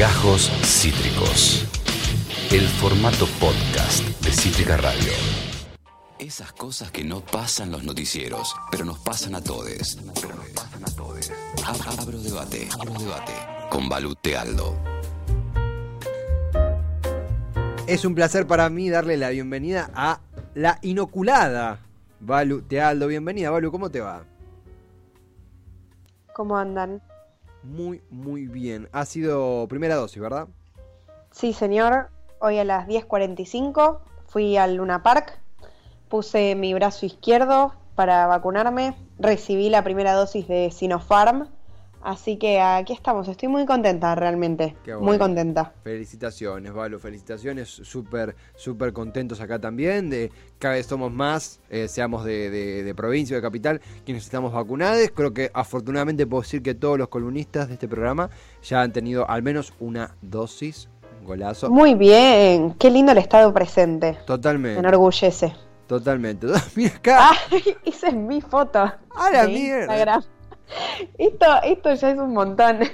Gajos Cítricos. El formato podcast de Cítrica Radio. Esas cosas que no pasan los noticieros, pero nos pasan a todos. Pero nos pasan a todos. Abro debate, abro debate. Con Balute Aldo. Es un placer para mí darle la bienvenida a la inoculada. Balu Tealdo, bienvenida. Balu, ¿cómo te va? ¿Cómo andan? Muy, muy bien. Ha sido primera dosis, ¿verdad? Sí, señor. Hoy a las 10.45 fui al Luna Park, puse mi brazo izquierdo para vacunarme, recibí la primera dosis de Sinopharm, así que aquí estamos. Estoy muy contenta realmente, Qué bueno. muy contenta. Felicitaciones, Balu, felicitaciones. Súper, súper contentos acá también. De cada vez somos más, eh, seamos de, de- de provincia o de capital, quienes estamos vacunados. Creo que afortunadamente puedo decir que todos los columnistas de este programa ya han tenido al menos una dosis. Un Golazo. Muy bien, qué lindo el estado presente. Me Totalmente. enorgullece. Totalmente. Mira acá. ¡Ay! Esa es mi foto. ¡A la mierda! Instagram. Esto, esto ya es un montón.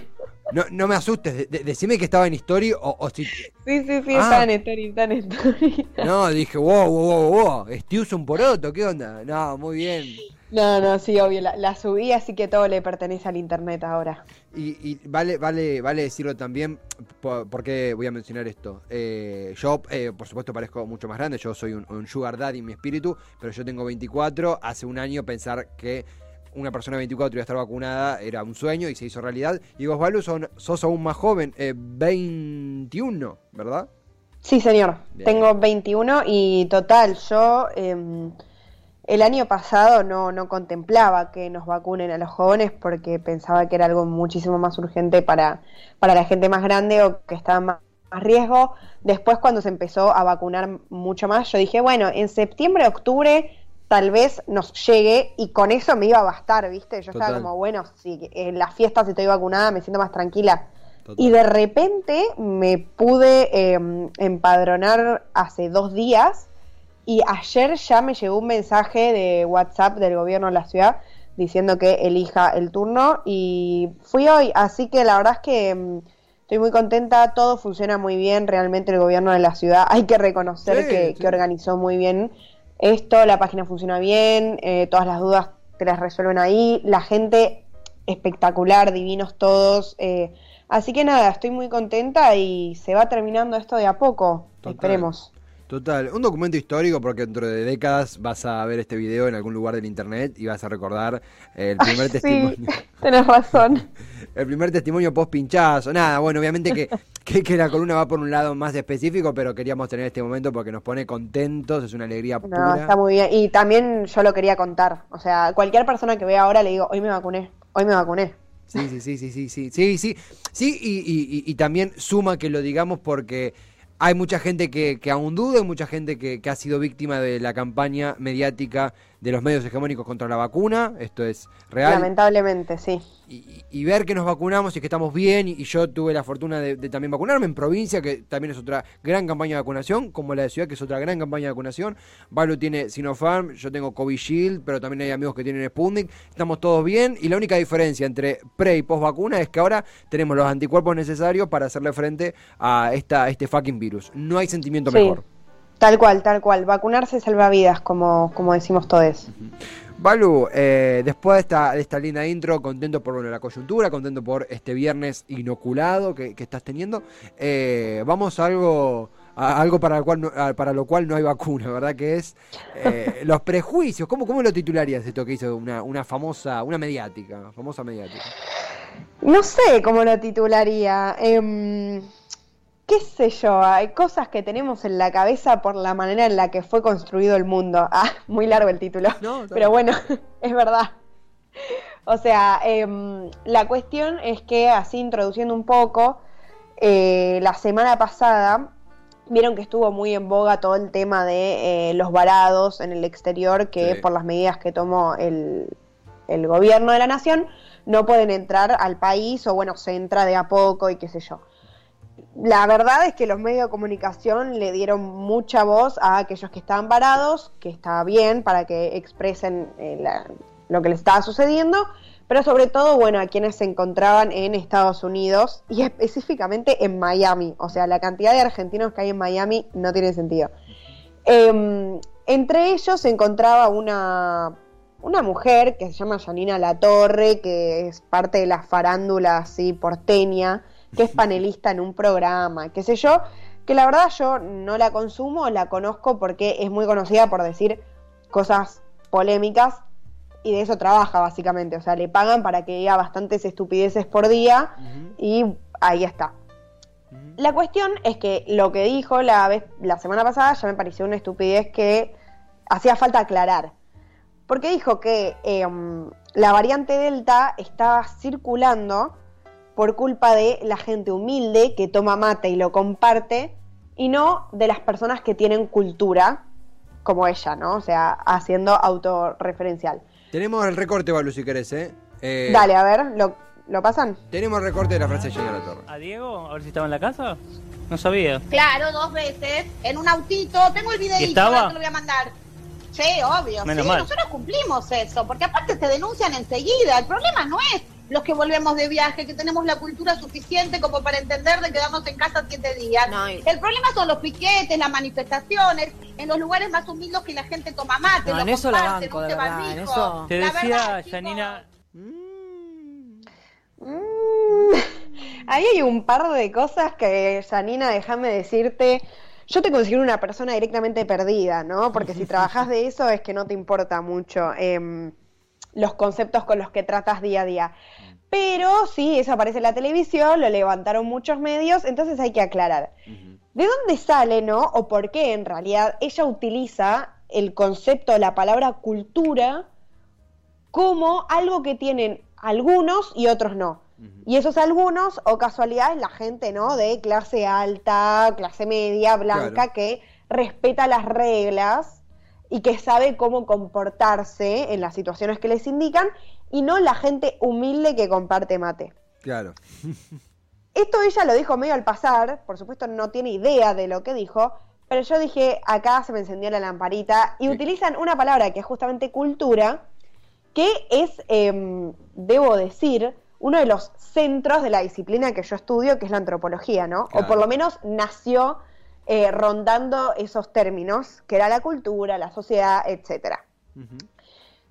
No, no me asustes, de- de- decime que estaba en Story o, o si... Sí, sí, sí, Ah. está en story, está en story. No, dije, wow, wow, wow, wow, usa un poroto, ¿qué onda? No, muy bien. No, no, sí, obvio, la, la subí, así que todo le pertenece al internet ahora. Y, y vale, vale, vale decirlo también, por, porque voy a mencionar esto. Eh, yo, eh, por supuesto, parezco mucho más grande, yo soy un, un sugar daddy en mi espíritu, pero yo tengo 24. Hace un año pensar que una persona de 24 iba a estar vacunada era un sueño y se hizo realidad. Y vos, Balu, son, sos aún más joven, eh, 21, ¿verdad? Sí, señor, Bien. tengo 21 y total, yo em, el año pasado no, no contemplaba que nos vacunen a los jóvenes porque pensaba que era algo muchísimo más urgente para, para la gente más grande o que estaba más, más riesgo. Después cuando se empezó a vacunar mucho más, yo dije, bueno, en septiembre, octubre tal vez nos llegue y con eso me iba a bastar, ¿viste? Yo Total. estaba como, bueno, si en las fiestas estoy vacunada, me siento más tranquila. Total. Y de repente me pude eh, empadronar hace dos días y ayer ya me llegó un mensaje de WhatsApp del gobierno de la ciudad diciendo que elija el turno y fui hoy, así que la verdad es que mm, estoy muy contenta, todo funciona muy bien, realmente el gobierno de la ciudad hay que reconocer Sí, que, sí. que organizó muy bien esto, la página funciona bien, eh, todas las dudas te las resuelven ahí, la gente espectacular, divinos todos. eh, así que nada, estoy muy contenta y se va terminando esto de a poco. Total. Esperemos. Total, un documento histórico porque dentro de décadas vas a ver este video en algún lugar del internet y vas a recordar el primer testimonio. Sí, tenés razón. El primer testimonio post pinchazo. Nada, bueno, obviamente que, que, que la columna va por un lado más específico, pero queríamos tener este momento porque nos pone contentos, es una alegría No, pura. está muy bien. Y también yo lo quería contar. O sea, cualquier persona que vea ahora le digo, hoy me vacuné, hoy me vacuné. Sí, sí, sí, sí, sí, sí, sí, sí, sí, y, y- y- y también suma que lo digamos porque hay mucha gente que, que aún duda, hay mucha gente que, que ha sido víctima de la campaña mediática de los medios hegemónicos contra la vacuna, esto es real. Lamentablemente, sí. y, ver que nos vacunamos y que estamos bien, y, y yo tuve la fortuna de, de también vacunarme en provincia, que también es otra gran campaña de vacunación, como la de ciudad, que es otra gran campaña de vacunación. Balu tiene Sinopharm, yo tengo Covishield, pero también hay amigos que tienen Sputnik, estamos todos bien, y la única diferencia entre pre y post vacuna es que ahora tenemos los anticuerpos necesarios para hacerle frente a esta, este fucking virus. No hay sentimiento Sí. mejor. Tal cual, tal cual. Vacunarse salva vidas, como, como decimos todos. Balu, eh, después de esta, de esta linda intro, contento por bueno, la coyuntura, contento por este viernes inoculado que, que estás teniendo. Eh, vamos a algo, a algo para, el cual no, a- para lo cual no hay vacuna, ¿verdad? Que es eh, los prejuicios. ¿Cómo, ¿Cómo lo titularías esto que hizo una, una famosa, una mediática, famosa mediática? No sé cómo lo titularía. Em, qué sé yo, hay cosas que tenemos en la cabeza por la manera en la que fue construido el mundo. Ah, muy largo el título. No, Pero bueno, es verdad. O sea, em, la cuestión es que, así introduciendo un poco, eh, la semana pasada vieron que estuvo muy en boga todo el tema de eh, los varados en el exterior, que Sí. por las medidas que tomó el, el gobierno de la nación, no pueden entrar al país o bueno, se entra de a poco y qué sé yo. La verdad es que los medios de comunicación le dieron mucha voz a aquellos que estaban varados, que estaba bien para que expresen eh, lo que les estaba sucediendo, pero sobre todo, bueno, a quienes se encontraban en Estados Unidos y específicamente en Miami. O sea, la cantidad de argentinos que hay en Miami no tiene sentido. Em, entre ellos se encontraba una, una mujer que se llama Janina Latorre, que es parte de la farándula así porteña, que es panelista en un programa, qué sé yo, que la verdad yo no la consumo, la conozco porque es muy conocida por decir cosas polémicas y de eso trabaja básicamente, o sea, le pagan para que diga bastantes estupideces por día y ahí está. La cuestión es que lo que dijo la, vez, la semana pasada ya me pareció una estupidez que hacía falta aclarar. Porque dijo que em, la variante Delta estaba circulando por culpa de la gente humilde que toma mate y lo comparte y no de las personas que tienen cultura como ella, ¿no? O sea, haciendo autorreferencial. Tenemos el recorte, Balu, si querés, ¿eh? ¿eh? Dale, a ver, ¿lo, ¿lo pasan? Tenemos el recorte de la frase de la Torre. ¿A Diego? A ver si estaba en la casa. No sabía. Claro, dos veces, en un autito. Tengo el videito, estaba? te lo voy a mandar. Sí, obvio. Menos sí, mal. nosotros cumplimos eso, porque aparte te denuncian enseguida. El problema no es los que volvemos de viaje, que tenemos la cultura suficiente como para entender de quedarnos en casa siete días. No, y- El problema son los piquetes, las manifestaciones, en los lugares más humildes que la gente toma mate. No, en eso la banco, de verdad, en eso- Te La decía, verdad, Janina, Mm, Ahí hay un par de cosas que, Janina, déjame decirte. Yo te considero una persona directamente perdida, ¿no? Porque si trabajas de eso es que no te importa mucho em, los conceptos con los que tratas día a día. Pero sí, eso aparece en la televisión, lo levantaron muchos medios, entonces hay que aclarar. ¿De dónde sale, no? O por qué en realidad ella utiliza el concepto, la palabra cultura como algo que tienen algunos y otros no. Y esos algunos, o casualidad, es la gente, ¿no? De clase alta, clase media, blanca, Claro. que respeta las reglas y que sabe cómo comportarse en las situaciones que les indican, y no la gente humilde que comparte mate. Claro. Esto ella lo dijo medio al pasar, por supuesto no tiene idea de lo que dijo, pero yo dije, acá se me encendió la lamparita, y Sí. utilizan una palabra que es justamente cultura, que es, em, debo decir, uno de los centros de la disciplina que yo estudio, que es la antropología, ¿no? Claro. O por lo menos nació eh, rondando esos términos, que era la cultura, la sociedad, etcétera. Ujú.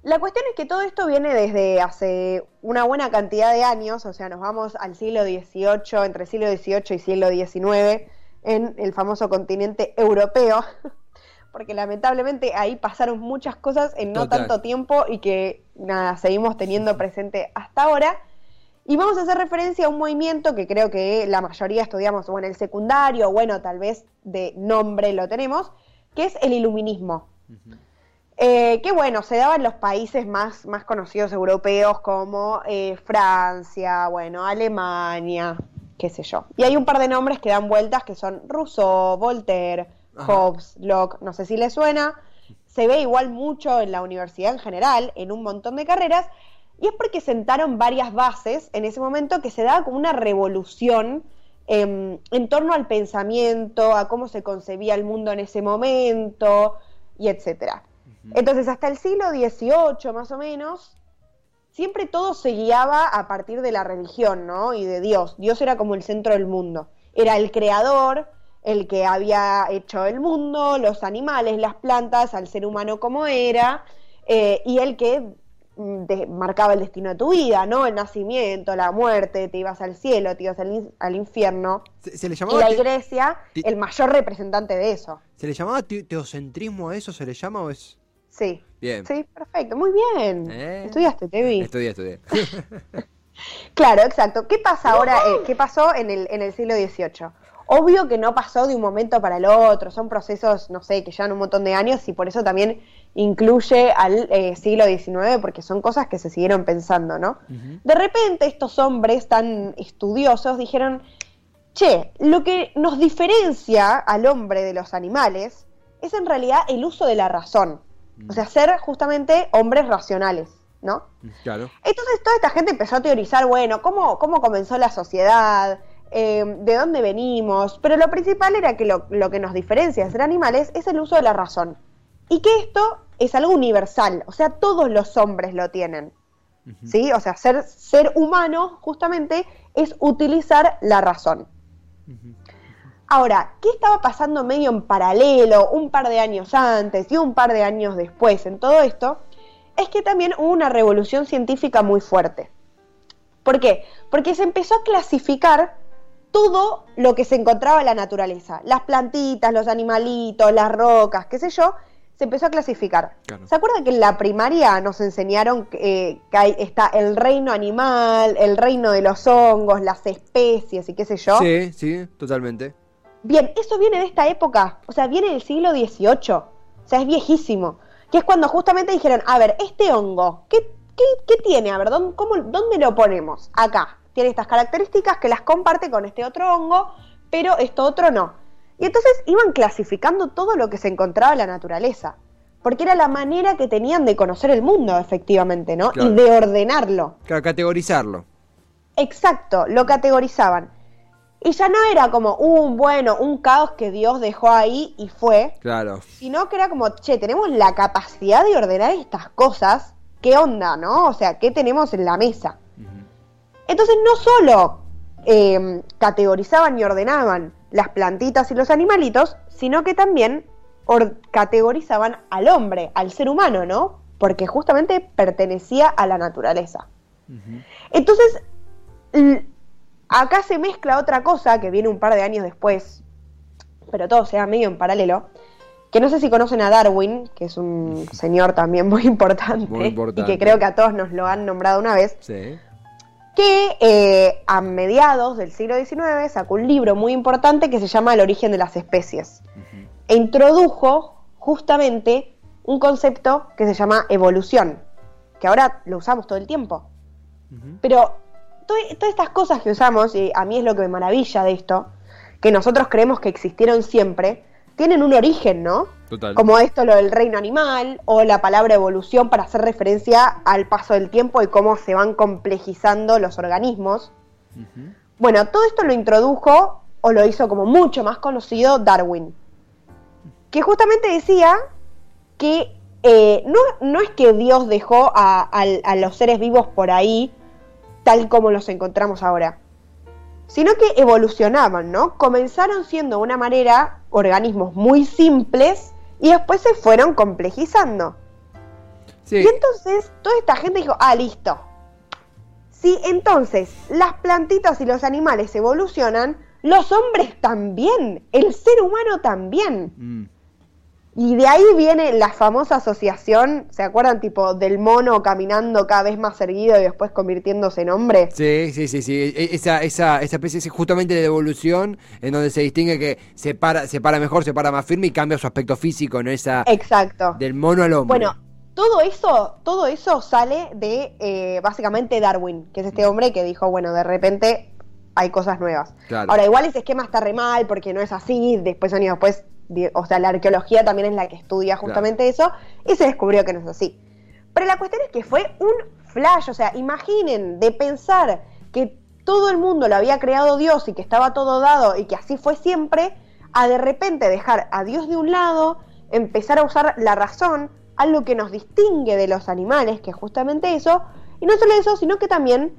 La cuestión es que todo esto viene desde hace una buena cantidad de años, o sea, nos vamos al siglo XVIII, entre siglo XVIII y siglo XIX, en el famoso continente europeo, porque lamentablemente ahí pasaron muchas cosas en no Total. tanto tiempo y que nada, seguimos teniendo presente hasta ahora. Y vamos a hacer referencia a un movimiento que creo que la mayoría estudiamos o en el secundario, o bueno, tal vez de nombre lo tenemos, que es el iluminismo. Eh, que bueno, se daba en los países más, más conocidos europeos como eh, Francia, bueno, Alemania, qué sé yo. Y hay un par de nombres que dan vueltas que son Rousseau, Voltaire, Ajá. Hobbes, Locke, no sé si les suena. Se ve igual mucho en la universidad en general, en un montón de carreras, y es porque sentaron varias bases en ese momento que se daba como una revolución em, en torno al pensamiento, a cómo se concebía el mundo en ese momento, y etcétera. Entonces, hasta el siglo XVIII, más o menos, siempre todo se guiaba a partir de la religión, ¿no? Y de Dios. Dios era como el centro del mundo. Era el creador, el que había hecho el mundo, los animales, las plantas, al ser humano como era, eh, y el que mm, marcaba el destino de tu vida, ¿no? El nacimiento, la muerte, te ibas al cielo, te ibas al, in- al infierno. ¿Se, se le Y llamaba, la te- iglesia, el mayor representante de eso. ¿se le llamaba te- teocentrismo a eso? ¿Se le llama o es...? Sí. Bien. Sí, perfecto, muy bien. Eh. Estudiaste, te vi. Estudié, estudié. Claro, exacto. ¿Qué pasa ahora? eh, ¿Qué pasó en el, en el siglo XVIII? Obvio que no pasó de un momento para el otro, son procesos, no sé, que llevan un montón de años y por eso también incluye al eh, siglo XIX, porque son cosas que se siguieron pensando, ¿no? De repente estos hombres tan estudiosos dijeron, che, lo que nos diferencia al hombre de los animales es en realidad el uso de la razón, o sea, ser justamente hombres racionales, ¿no? claro. Entonces toda esta gente empezó a teorizar, bueno, cómo, cómo comenzó la sociedad, eh, de dónde venimos, pero lo principal era que lo, lo que nos diferencia de ser animales es el uso de la razón. Y que esto es algo universal, o sea, todos los hombres lo tienen. ¿sí? O sea, ser, ser humano justamente es utilizar la razón. Ahora, ¿qué estaba pasando medio en paralelo un par de años antes y un par de años después en todo esto? Es que también hubo una revolución científica muy fuerte. ¿Por qué? Porque se empezó a clasificar todo lo que se encontraba en la naturaleza. Las plantitas, los animalitos, las rocas, qué sé yo, se empezó a clasificar. Claro. ¿Se acuerdan que en la primaria nos enseñaron que, eh, que hay- está el reino animal, el reino de los hongos, las especies y qué sé yo? Sí, sí, totalmente. Bien, eso viene de esta época, o sea, viene del siglo XVIII, o sea, es viejísimo, que es cuando justamente dijeron, a ver, este hongo, ¿qué, qué, qué tiene? A ver, ¿dónde, cómo, ¿dónde lo ponemos? Acá, tiene estas características que las comparte con este otro hongo, pero esto otro no. Y entonces iban clasificando todo lo que se encontraba en la naturaleza, porque era la manera que tenían de conocer el mundo, efectivamente, ¿no? Claro. Y de ordenarlo. Claro, categorizarlo. Exacto, lo categorizaban. Y ya no era como un bueno, un caos que Dios dejó ahí y fue, Claro. sino que era como, che, tenemos la capacidad de ordenar estas cosas, ¿qué onda, no? O sea, ¿qué tenemos en la mesa? Entonces no solo eh, categorizaban y ordenaban las plantitas y los animalitos, sino que también or- categorizaban al hombre, al ser humano, ¿no? Porque justamente pertenecía a la naturaleza. Entonces, acá se mezcla otra cosa que viene un par de años después, pero todo se da medio en paralelo, que no sé si conocen a Darwin, que es un señor también muy importante, Muy importante. y que creo que a todos nos lo han nombrado una vez, Sí. Que eh, a mediados del siglo XIX sacó un libro muy importante que se llama El origen de las especies. E introdujo justamente un concepto que se llama evolución, que ahora lo usamos todo el tiempo. Pero to- todas estas cosas que usamos, y a mí es lo que me maravilla de esto, que nosotros creemos que existieron siempre, tienen un origen, ¿no? Total. Como esto, lo del reino animal, o la palabra evolución para hacer referencia al paso del tiempo y cómo se van complejizando los organismos. Bueno, todo esto lo introdujo o lo hizo como mucho más conocido Darwin, que justamente decía que eh, no, no es que Dios dejó a, a los seres vivos por ahí tal como los encontramos ahora, sino que evolucionaban, ¿no? Comenzaron siendo de una manera organismos muy simples y después se fueron complejizando. Sí. Y entonces toda esta gente dijo, ah, listo. Si entonces las plantitas y los animales evolucionan, los hombres también, el ser humano también. Mm. Y de ahí viene la famosa asociación, ¿se acuerdan? Tipo del mono caminando cada vez más erguido y después convirtiéndose en hombre. Sí, sí, sí, sí. E- Esa, esa, esa especie es justamente de evolución en donde se distingue que se para, se para mejor, se para más firme y cambia su aspecto físico, ¿no? Esa Exacto. del mono al hombre. Bueno, todo eso, todo eso sale de eh, básicamente Darwin, que es este hombre que dijo, bueno, de repente hay cosas nuevas. Claro. Ahora, igual ese esquema está re mal porque no es así, después años después, o sea, la arqueología también es la que estudia justamente eso, y se descubrió que no es así. Pero la cuestión es que fue un flash, o sea, imaginen de pensar que todo el mundo lo había creado Dios y que estaba todo dado y que así fue siempre, a de repente dejar a Dios de un lado, empezar a usar la razón, algo que nos distingue de los animales, que es justamente eso, y no solo eso, sino que también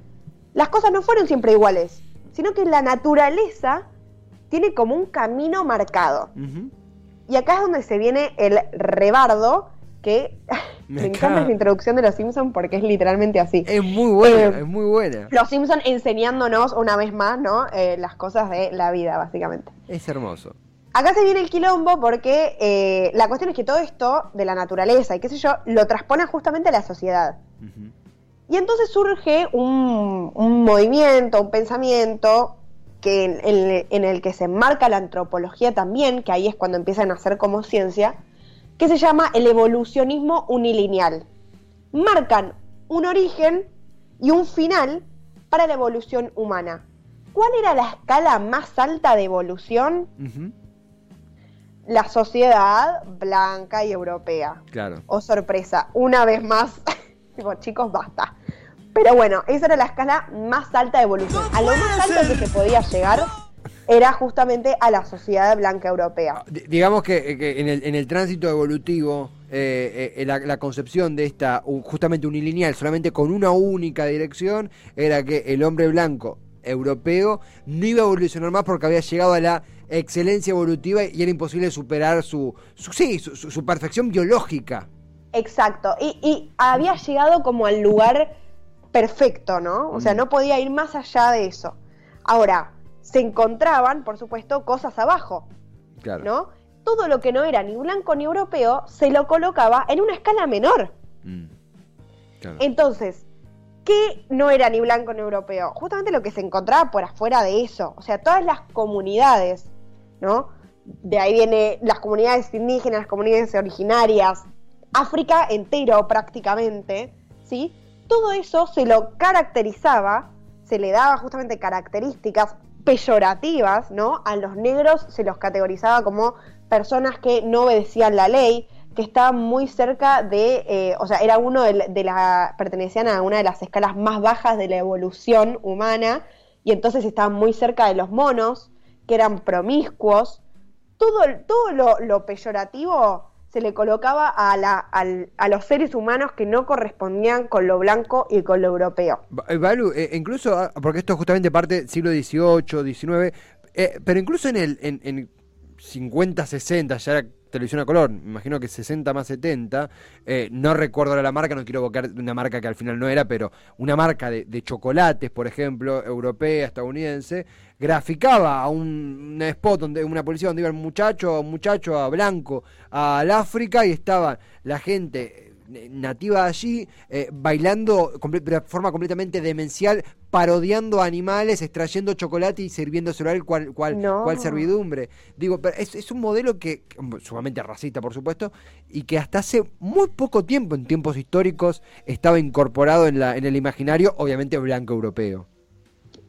las cosas no fueron siempre iguales, sino que la naturaleza tiene como un camino marcado. Y acá es donde se viene el rebardo, que Me me, encanta la introducción de los Simpsons porque es literalmente así. Es muy buena, Eh, es muy buena. Los Simpsons enseñándonos una vez más, ¿no? Eh, las cosas de la vida, básicamente. Es hermoso. Acá se viene el quilombo porque eh, la cuestión es que todo esto de la naturaleza y qué sé yo, lo transpone justamente a la sociedad. Y entonces surge un, un movimiento, un pensamiento que en, en- en el que se enmarca la antropología también, que ahí es cuando empiezan a hacer como ciencia, que se llama el evolucionismo unilineal. Marcan un origen y un final para la evolución humana. ¿Cuál era la escala más alta de evolución? La sociedad blanca y europea. Claro. Oh, sorpresa, una vez más. Digo, chicos, basta. Pero bueno, esa era la escala más alta de evolución. A lo más alto que se podía llegar era justamente a la sociedad blanca europea. D- Digamos que, que en, el, en el tránsito evolutivo, eh, eh, la, la concepción de esta justamente unilineal, solamente con una única dirección, era que el hombre blanco europeo no iba a evolucionar más porque había llegado a la excelencia evolutiva y era imposible superar su, su sí, su, su- su perfección biológica. Exacto, y, y había llegado como al lugar perfecto, ¿no? O sea, Mm. no podía ir más allá de eso. Ahora, se encontraban, por supuesto, cosas abajo, Claro. ¿no? Todo lo que no era ni blanco ni europeo se lo colocaba en una escala menor. Mm. Claro. Entonces, ¿qué no era ni blanco ni europeo? Justamente lo que se encontraba por afuera de eso. O sea, todas las comunidades, ¿no? De ahí viene las comunidades indígenas, las comunidades originarias, África entero prácticamente, ¿sí? Todo eso se lo caracterizaba, se le daba justamente características peyorativas, ¿no? A los negros se los categorizaba como personas que no obedecían la ley, que estaban muy cerca de, eh, o sea, era uno de, de la, pertenecían a una de las escalas más bajas de la evolución humana, y entonces estaban muy cerca de los monos, que eran promiscuos. Todo, todo lo peyorativo se le colocaba a, la, al- a los seres humanos que no correspondían con lo blanco y con lo europeo. Eh, Balu, eh, incluso, ah, porque esto es justamente parte del siglo XVIII, XIX, eh, pero incluso en el en, en 50, 60, ya era televisión a color, me imagino que 60 más 70, eh, no recuerdo la marca, no quiero evocar una marca que al final no era, pero una marca de, chocolates, por ejemplo, europea, estadounidense, graficaba a un, spot, donde una policía donde iba un muchacho, un muchacho a blanco al África y estaba la gente nativa de allí eh, bailando de forma completamente demencial, parodiando animales, extrayendo chocolate y sirviéndoselo a él cual, cual, No. cual servidumbre. Digo, pero es, es un modelo que, que, sumamente racista, por supuesto, y que hasta hace muy poco tiempo, en tiempos históricos, estaba incorporado en, la, en el imaginario, obviamente blanco europeo.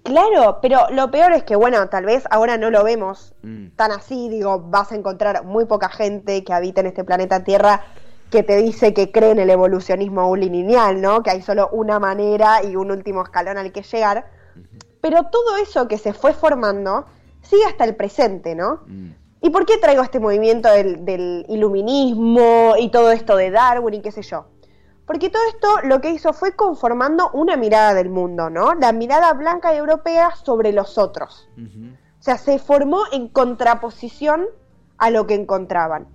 Claro, pero lo peor es que, bueno, tal vez ahora no lo vemos Mm. tan así, digo, vas a encontrar muy poca gente que habita en este planeta Tierra que te dice que cree en el evolucionismo unilineal, ¿no? Que hay solo una manera y un último escalón al que llegar. Pero todo eso que se fue formando sigue hasta el presente, ¿no? Mm. ¿Y por qué traigo este movimiento del, del iluminismo y todo esto de Darwin y qué sé yo? Porque todo esto lo que hizo fue conformando una mirada del mundo, ¿no? La mirada blanca y europea sobre los otros. O sea, se formó en contraposición a lo que encontraban.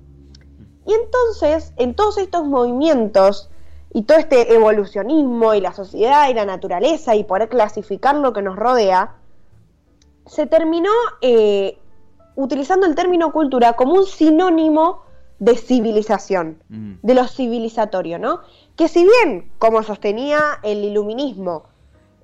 Y entonces, en todos estos movimientos y todo este evolucionismo y la sociedad y la naturaleza y poder clasificar lo que nos rodea, se terminó eh, utilizando el término cultura como un sinónimo de civilización, Mm. de lo civilizatorio, ¿no? Que si bien, como sostenía el iluminismo,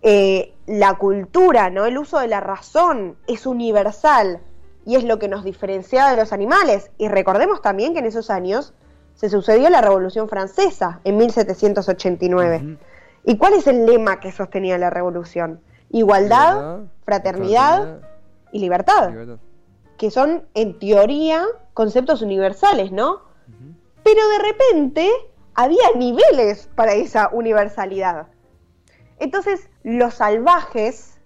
eh, la cultura, ¿no? El uso de la razón es universal y es lo que nos diferenciaba de los animales. Y recordemos también que en esos años se sucedió la Revolución Francesa en 1789. Ujú. ¿Y cuál es el lema que sostenía la revolución? Igualdad, Igualdad, fraternidad fraternidad, y libertad, libertad. que son en teoría conceptos universales, ¿no? Pero de repente había niveles para esa universalidad. Entonces, los salvajes,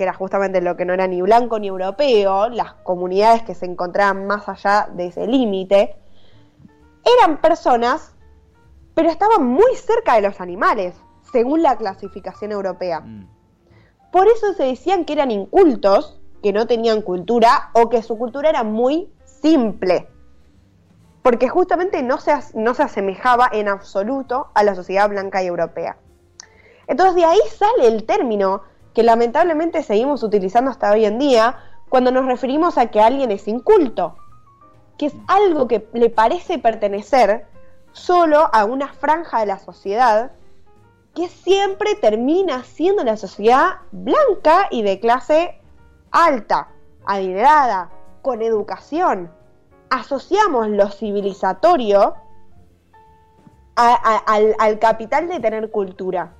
que era justamente lo que no era ni blanco ni europeo, las comunidades que se encontraban más allá de ese límite, eran personas, pero estaban muy cerca de los animales, según la clasificación europea. Mm. Por eso se decían que eran incultos, que no tenían cultura o que su cultura era muy simple. Porque justamente no se, no se asemejaba en absoluto a la sociedad blanca y europea. Entonces de ahí sale el término que lamentablemente seguimos utilizando hasta hoy en día cuando nos referimos a que alguien es inculto, que es algo que le parece pertenecer solo a una franja de la sociedad que siempre termina siendo la sociedad blanca y de clase alta, adinerada, con educación. Asociamos lo civilizatorio al capital de tener cultura.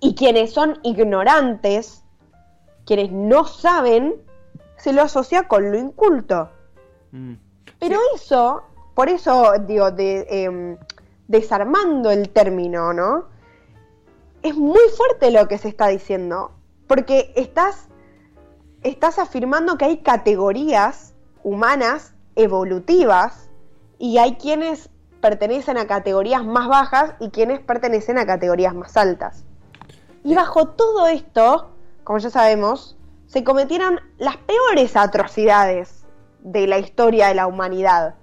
Y quienes son ignorantes, quienes no saben, se lo asocia con lo inculto. Mm. Pero eso, por eso digo, de, em, desarmando el término, ¿no? Es muy fuerte lo que se está diciendo, porque estás estás afirmando que hay categorías humanas evolutivas y hay quienes pertenecen a categorías más bajas y quienes pertenecen a categorías más altas. Y bajo todo esto, como ya sabemos, se cometieron las peores atrocidades de la historia de la humanidad.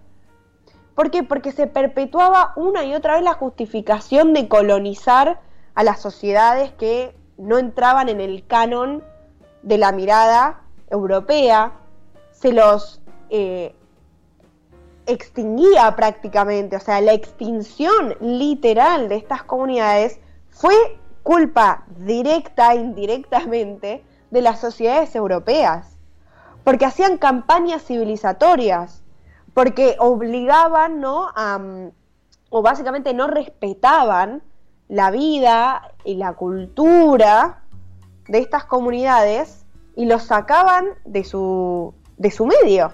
¿Por qué? Porque se perpetuaba una y otra vez la justificación de colonizar a las sociedades que no entraban en el canon de la mirada europea, se los eh, extinguía prácticamente, o sea, la extinción literal de estas comunidades fue culpa directa e indirectamente de las sociedades europeas, porque hacían campañas civilizatorias, porque obligaban, ¿no? A, o básicamente no respetaban la vida y la cultura de estas comunidades y los sacaban de su, de su medio.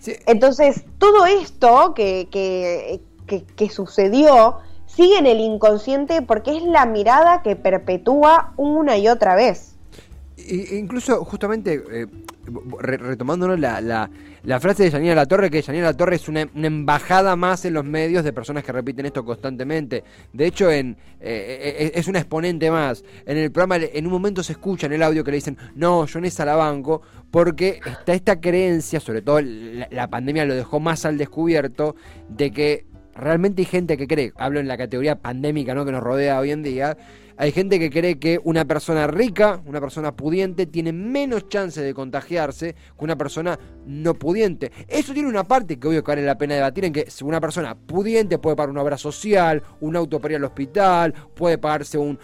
Sí. Entonces, todo esto que, que, que, que, sucedió sigue en el inconsciente porque es la mirada que perpetúa una y otra vez. E incluso, justamente, eh, retomándonos la, la, la, frase de Janina La Torre, que Janina La Torre es una, embajada más en los medios de personas que repiten esto constantemente. De hecho, en, eh, es una exponente más. En el programa, en un momento se escucha en el audio que le dicen, no, yo en esa la banco, porque está esta creencia, sobre todo la pandemia lo dejó más al descubierto, de que realmente hay gente que cree, hablo en la categoría pandémica ¿no? que nos rodea hoy en día, hay gente que cree que una persona rica, una persona pudiente, tiene menos chance de contagiarse que una persona no pudiente. Eso tiene una parte que obvio que vale la pena debatir en que una persona pudiente puede pagar una obra social, un auto para ir al hospital, puede pagarse un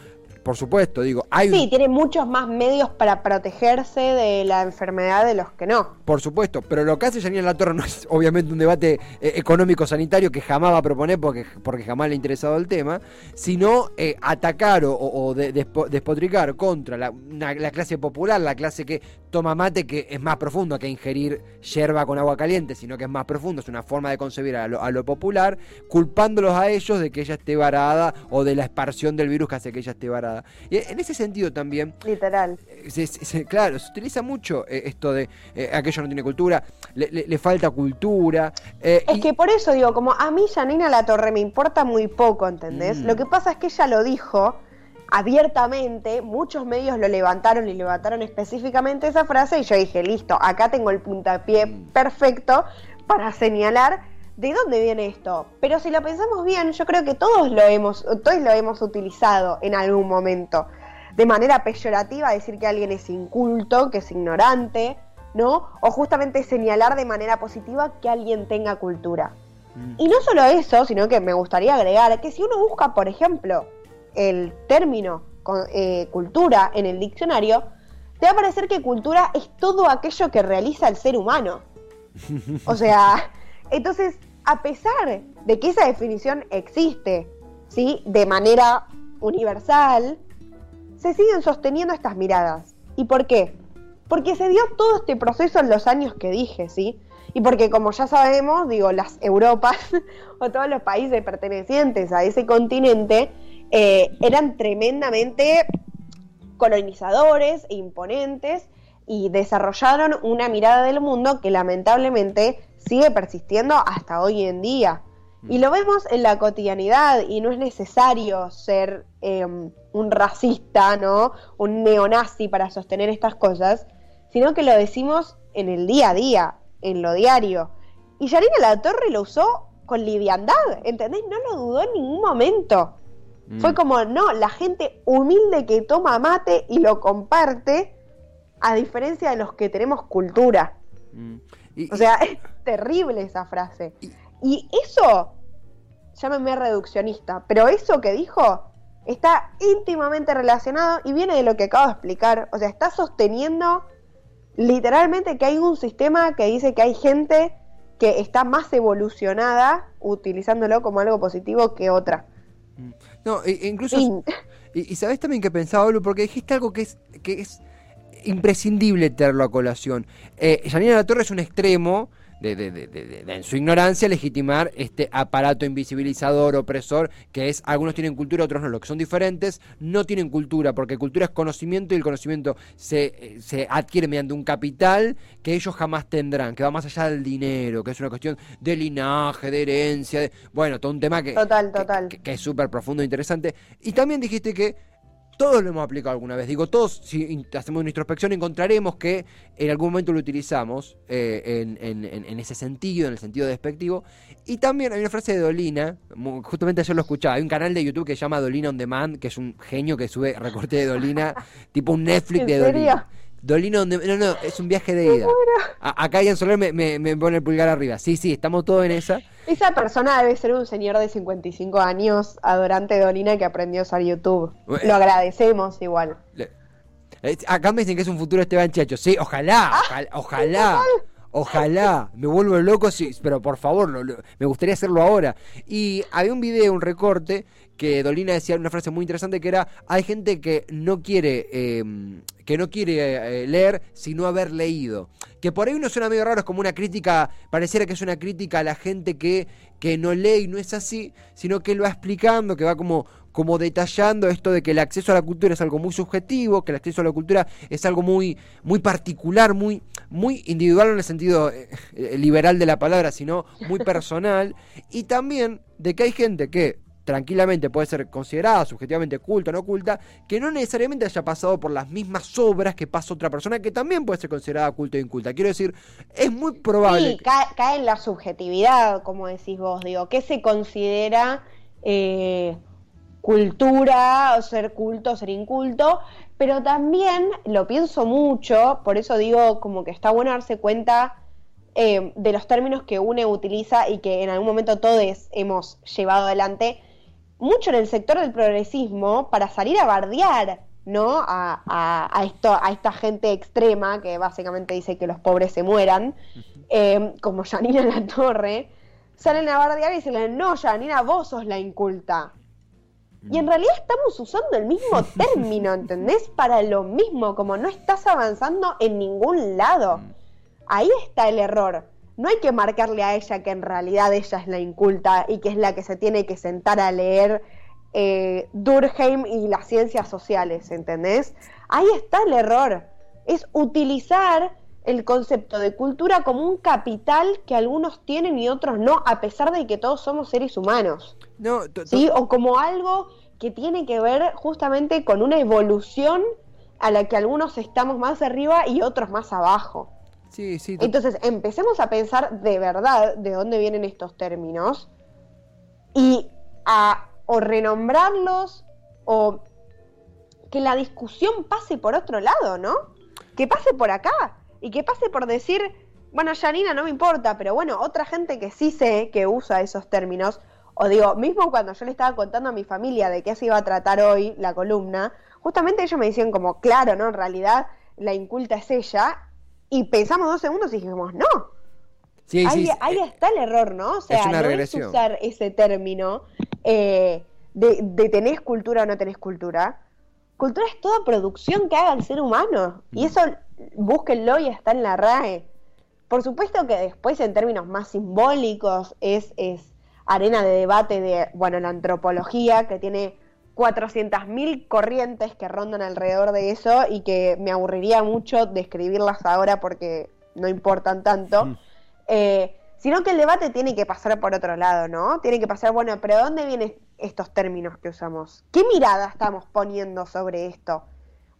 por supuesto, digo, hay Sí, tiene muchos más medios para protegerse de la enfermedad de los que no. Por supuesto, pero lo que hace Janine La Torre no es obviamente un debate eh, económico-sanitario que jamás va a proponer porque, porque jamás le ha interesado el tema, sino eh, atacar o, o de, despo, despotricar contra la, una, la clase popular, la clase que toma mate, que es más profundo que ingerir yerba con agua caliente, sino que es más profundo, es una forma de concebir a lo, a lo popular, culpándolos a ellos de que ella esté varada o de la expansión del virus que hace que ella esté varada. Y en ese sentido también. Literal. Se, se, claro, se utiliza mucho eh, esto de eh, aquello no tiene cultura, le, le, le falta cultura. Eh, es y... que por eso digo, como a mí Janina La Torre me importa muy poco, ¿entendés? Mm. Lo que pasa es que ella lo dijo abiertamente, muchos medios lo levantaron y levantaron específicamente esa frase y yo dije, listo, acá tengo el puntapié mm. perfecto para señalar ¿de dónde viene esto? Pero si lo pensamos bien, yo creo que todos lo hemos, todos lo hemos utilizado en algún momento. De manera peyorativa, decir que alguien es inculto, que es ignorante, ¿no? O justamente señalar de manera positiva que alguien tenga cultura. Mm. Y no solo eso, sino que me gustaría agregar que si uno busca, por ejemplo, el término eh, cultura en el diccionario, te va a parecer que cultura es todo aquello que realiza el ser humano. O sea, entonces, a pesar de que esa definición existe, ¿sí? De manera universal, se siguen sosteniendo estas miradas. ¿Y por qué? Porque se dio todo este proceso en los años que dije, ¿sí? Y porque como ya sabemos, digo, las Europas o todos los países pertenecientes a ese continente eh, eran tremendamente colonizadores e imponentes y desarrollaron una mirada del mundo que lamentablemente sigue persistiendo hasta hoy en día. Y lo vemos en la cotidianidad y no es necesario ser eh, un racista, ¿no? Un neonazi para sostener estas cosas, sino que lo decimos en el día a día, en lo diario. Y Yarina La Torre lo usó con liviandad, ¿entendés? No lo dudó en ningún momento. Mm. Fue como, no, la gente humilde que toma mate y lo comparte, a diferencia de los que tenemos cultura. Mm. Y, o sea, es terrible esa frase. Y, y eso, llámeme reduccionista, pero eso que dijo está íntimamente relacionado y viene de lo que acabo de explicar. O sea, está sosteniendo literalmente que hay un sistema que dice que hay gente que está más evolucionada utilizándolo como algo positivo que otra. No, e incluso... Y, y, sabes también que pensaba, Olu, porque dijiste algo que es, que es imprescindible tenerlo a colación. Eh, Janina La Torre es un extremo de, de- de- de- de- en su ignorancia, legitimar este aparato invisibilizador, opresor, que es, algunos tienen cultura, otros no, los que son diferentes, no tienen cultura, porque cultura es conocimiento y el conocimiento se, eh, se adquiere mediante un capital que ellos jamás tendrán, que va más allá del dinero, que es una cuestión de linaje, de herencia, de- bueno, todo un tema que, Total, que- total. que- que es súper profundo e interesante. Y también dijiste que todos lo hemos aplicado alguna vez. Digo, todos, si hacemos una introspección, encontraremos que en algún momento lo utilizamos eh, en, en- en- en ese sentido, en el sentido despectivo. Y también hay una frase de Dolina, justamente ayer lo escuchaba. Hay un canal de YouTube que se llama Dolina On Demand, que es un genio que sube recorte de Dolina, tipo un Netflix ¿En de? Dolina. Dolina On Demand, no, no, es un viaje de ida. A- acá Ian Soler me, me- me pone el pulgar arriba. Sí, sí, estamos todos en esa. Esa persona debe ser un señor de 55 años, adorante de Olina, que aprendió a usar YouTube. Bueno. Lo agradecemos igual. Le- Acá me dicen que es un futuro Esteban Chacho. Sí, ojalá, Ah, ojalá, ojalá, ojalá. Me vuelvo loco, sí, pero por favor, lo- lo- me gustaría hacerlo ahora. Y había un video, un recorte, que Dolina decía una frase muy interesante que era, hay gente que no quiere, eh, que no quiere eh, leer sino haber leído. Que por ahí uno suena medio raro, es como una crítica, pareciera que es una crítica a la gente que, que no lee y no es así, sino que él va explicando, que va como, como detallando esto de que el acceso a la cultura es algo muy subjetivo, que el acceso a la cultura es algo muy, muy particular, muy, muy individual en el sentido eh, eh, liberal de la palabra, sino muy personal, y también de que hay gente que tranquilamente puede ser considerada subjetivamente culta o no culta, que no necesariamente haya pasado por las mismas obras que pasa otra persona que también puede ser considerada culta o inculta. Quiero decir, es muy probable... Sí, que- cae, cae en la subjetividad, como decís vos, digo, ¿qué se considera eh, cultura, o ser culto, o ser inculto? Pero también lo pienso mucho, por eso digo como que está bueno darse cuenta eh, de los términos que UNE utiliza y que en algún momento todos hemos llevado adelante, mucho en el sector del progresismo, para salir a bardear, ¿no? A, a- a esto, a esta gente extrema que básicamente dice que los pobres se mueran, eh, como Janina La Torre, salen a bardear y dicen, no, Janina, vos sos la inculta. Y en realidad estamos usando el mismo término, ¿entendés? Para lo mismo, como no estás avanzando en ningún lado. Ahí está el error. No hay que marcarle a ella que en realidad ella es la inculta y que es la que se tiene que sentar a leer eh, Durkheim y las ciencias sociales, ¿entendés? Ahí está el error. Es utilizar el concepto de cultura como un capital que algunos tienen y otros no, a pesar de que todos somos seres humanos. No, ¿sí? O como algo que tiene que ver justamente con una evolución a la que algunos estamos más arriba y otros más abajo. sí, sí, to- Entonces, empecemos a pensar de verdad de dónde vienen estos términos y a o renombrarlos o que la discusión pase por otro lado, ¿no? Que pase por acá y que pase por decir, bueno, Janina no me importa, pero bueno, otra gente que sí sé que usa esos términos, o digo, mismo cuando yo le estaba contando a mi familia de qué se iba a tratar hoy la columna, justamente ellos me decían como, claro, ¿no? En realidad la inculta es ella, y pensamos dos segundos y dijimos, no, sí, ahí, sí, ahí eh, está el error, ¿no? O sea, una no regresión. es usar ese término eh, de, de tenés cultura o no tenés cultura. Cultura es toda producción que haga el ser humano. Mm. Y eso búsquenlo y está en la RAE. Por supuesto que después en términos más simbólicos es, es arena de debate de, bueno, la antropología que tiene 400.000 corrientes que rondan alrededor de eso y que me aburriría mucho describirlas ahora porque no importan tanto. Mm. Eh, sino que el debate tiene que pasar por otro lado, ¿no? Tiene que pasar, bueno, pero ¿de dónde vienen estos términos que usamos? ¿Qué mirada estamos poniendo sobre esto?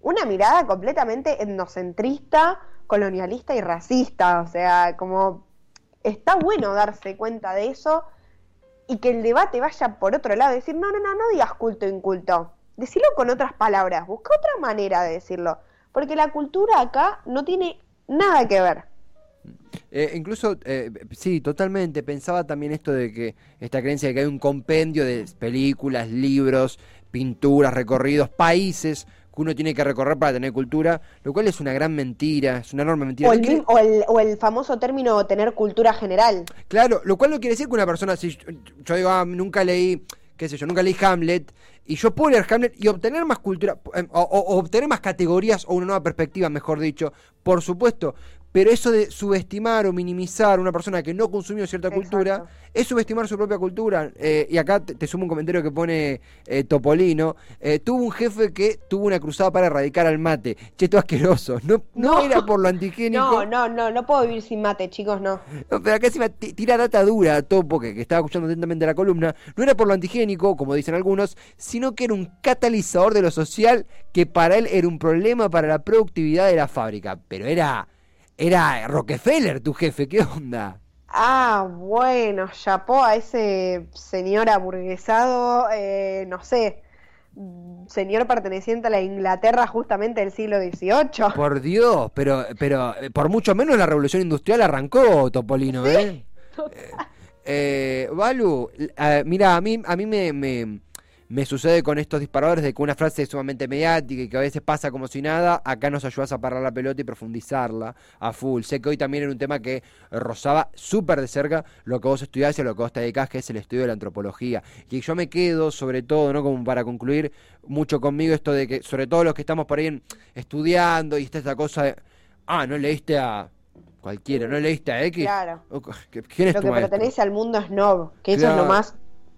Una mirada completamente etnocentrista, colonialista y racista, o sea, como está bueno darse cuenta de eso y que el debate vaya por otro lado, decir, no, no, no, no digas culto inculto, decirlo con otras palabras, busca otra manera de decirlo, porque la cultura acá no tiene nada que ver. Eh, incluso, eh, sí, totalmente. Pensaba también esto de que esta creencia de que hay un compendio de películas, libros, pinturas, recorridos, países que uno tiene que recorrer para tener cultura, lo cual es una gran mentira, es una enorme mentira. O el, quiere- mi- o el- o el famoso término tener cultura general. Claro, lo cual no quiere decir que una persona, si yo, yo digo, ah, nunca leí, qué sé yo, nunca leí Hamlet, y yo puedo leer Hamlet y obtener más cultura, o- o obtener más categorías o una nueva perspectiva, mejor dicho, por supuesto, Pero eso de subestimar o minimizar a una persona que no consumió cierta Exacto. cultura es subestimar su propia cultura. Eh, y acá te, te sumo un comentario que pone eh, Topolino. Eh, tuvo un jefe que tuvo una cruzada para erradicar al mate. Che, esto asqueroso. No, no, No. era por lo antigénico. No, no, no, no puedo vivir sin mate, chicos, no. No, pero acá encima ti- tira data dura, Topo, que, que estaba escuchando atentamente la columna. No era por lo antigénico, como dicen algunos, sino que era un catalizador de lo social que para él era un problema para la productividad de la fábrica. Pero era. Era Rockefeller tu jefe, ¿qué onda? Ah, bueno, chapó a ese señor aburguesado, eh, no sé, señor perteneciente a la Inglaterra justamente del siglo XVIII. Por Dios, pero, pero eh, por mucho menos la revolución industrial arrancó, Topolino, ¿eh? Eh, eh, Balu, eh, mira, a mí, a mí me, me, me sucede con estos disparadores de que una frase es sumamente mediática y que a veces pasa como si nada, acá nos ayudas a parar la pelota y profundizarla a full. Sé que hoy también era un tema que rozaba súper de cerca lo que vos estudiás y a lo que vos te dedicás, que es el estudio de la antropología. Y yo me quedo, sobre todo, ¿no? Como para concluir mucho conmigo, esto de que, sobre todo los que estamos por ahí estudiando y está esta cosa de, ah, no leíste a cualquiera, no leíste a X. Claro. ¿Quién es Lo tu que maestro? pertenece al mundo snob, que eso es lo más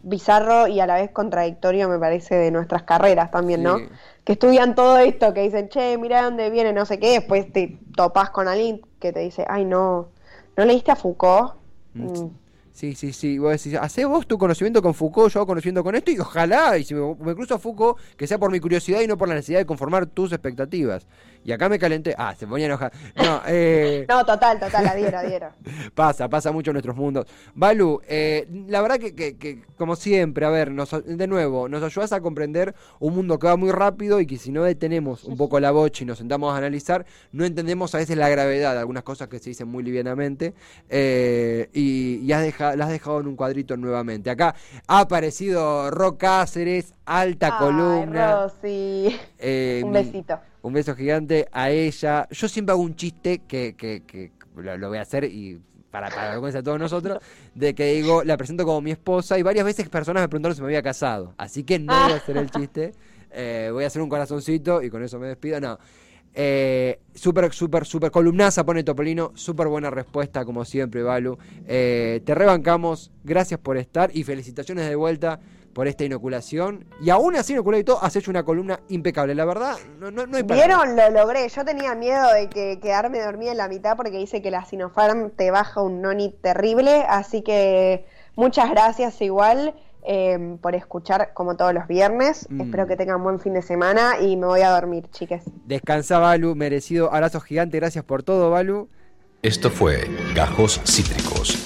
bizarro y a la vez contradictorio, me parece, de nuestras carreras también, ¿no? Sí. Que estudian todo esto, que dicen, che, mira dónde viene, no sé qué, después te topás con alguien que te dice, ay, no, ¿no leíste a Foucault? Mm. Mm. Sí, sí, sí. Vos decís, hacé vos tu conocimiento con Foucault, yo hago conocimiento con esto, y ojalá, y si me, me cruzo a Foucault, que sea por mi curiosidad y no por la necesidad de conformar tus expectativas. Y acá me calenté. Ah, se ponía a enojar. No, eh. No, total, total, adhiero, adhiero. Pasa, pasa mucho en nuestros mundos. Balu, eh, la verdad que, que- que, como siempre, a ver, nos, de nuevo, nos ayudas a comprender un mundo que va muy rápido y que si no detenemos un poco la bocha y nos sentamos a analizar, no entendemos a veces la gravedad de algunas cosas que se dicen muy livianamente eh, y, y has deja- las has dejado en un cuadrito nuevamente. Acá ha aparecido Rock Cáceres, alta Ay, Columna. Rosy. Eh, Un besito. Un beso gigante a ella. Yo siempre hago un chiste que, que- que lo, lo voy a hacer y para, para vergüenza de todos nosotros, de que digo, la presento como mi esposa y varias veces personas me preguntaron si me había casado. Así que no voy a hacer el chiste. Eh, voy a hacer un corazoncito y con eso me despido. No. Eh, súper, súper, súper columnaza pone Topolino. Súper buena respuesta, como siempre, Balu. Eh, te rebancamos. Gracias por estar y felicitaciones de vuelta por esta inoculación. Y aún así, inoculado y todo, has hecho una columna impecable. La verdad, no, no, no hay. ¿Vieron? Lo logré. Yo tenía miedo de que quedarme dormida en la mitad porque dice que la Sinopharm te baja un noni terrible. Así que muchas gracias igual eh, por escuchar como todos los viernes. Mm. Espero que tengan buen fin de semana y me voy a dormir, chiques. Descansa, Balu. Merecido abrazo gigante. Gracias por todo, Balu. Esto fue Gajos Cítricos.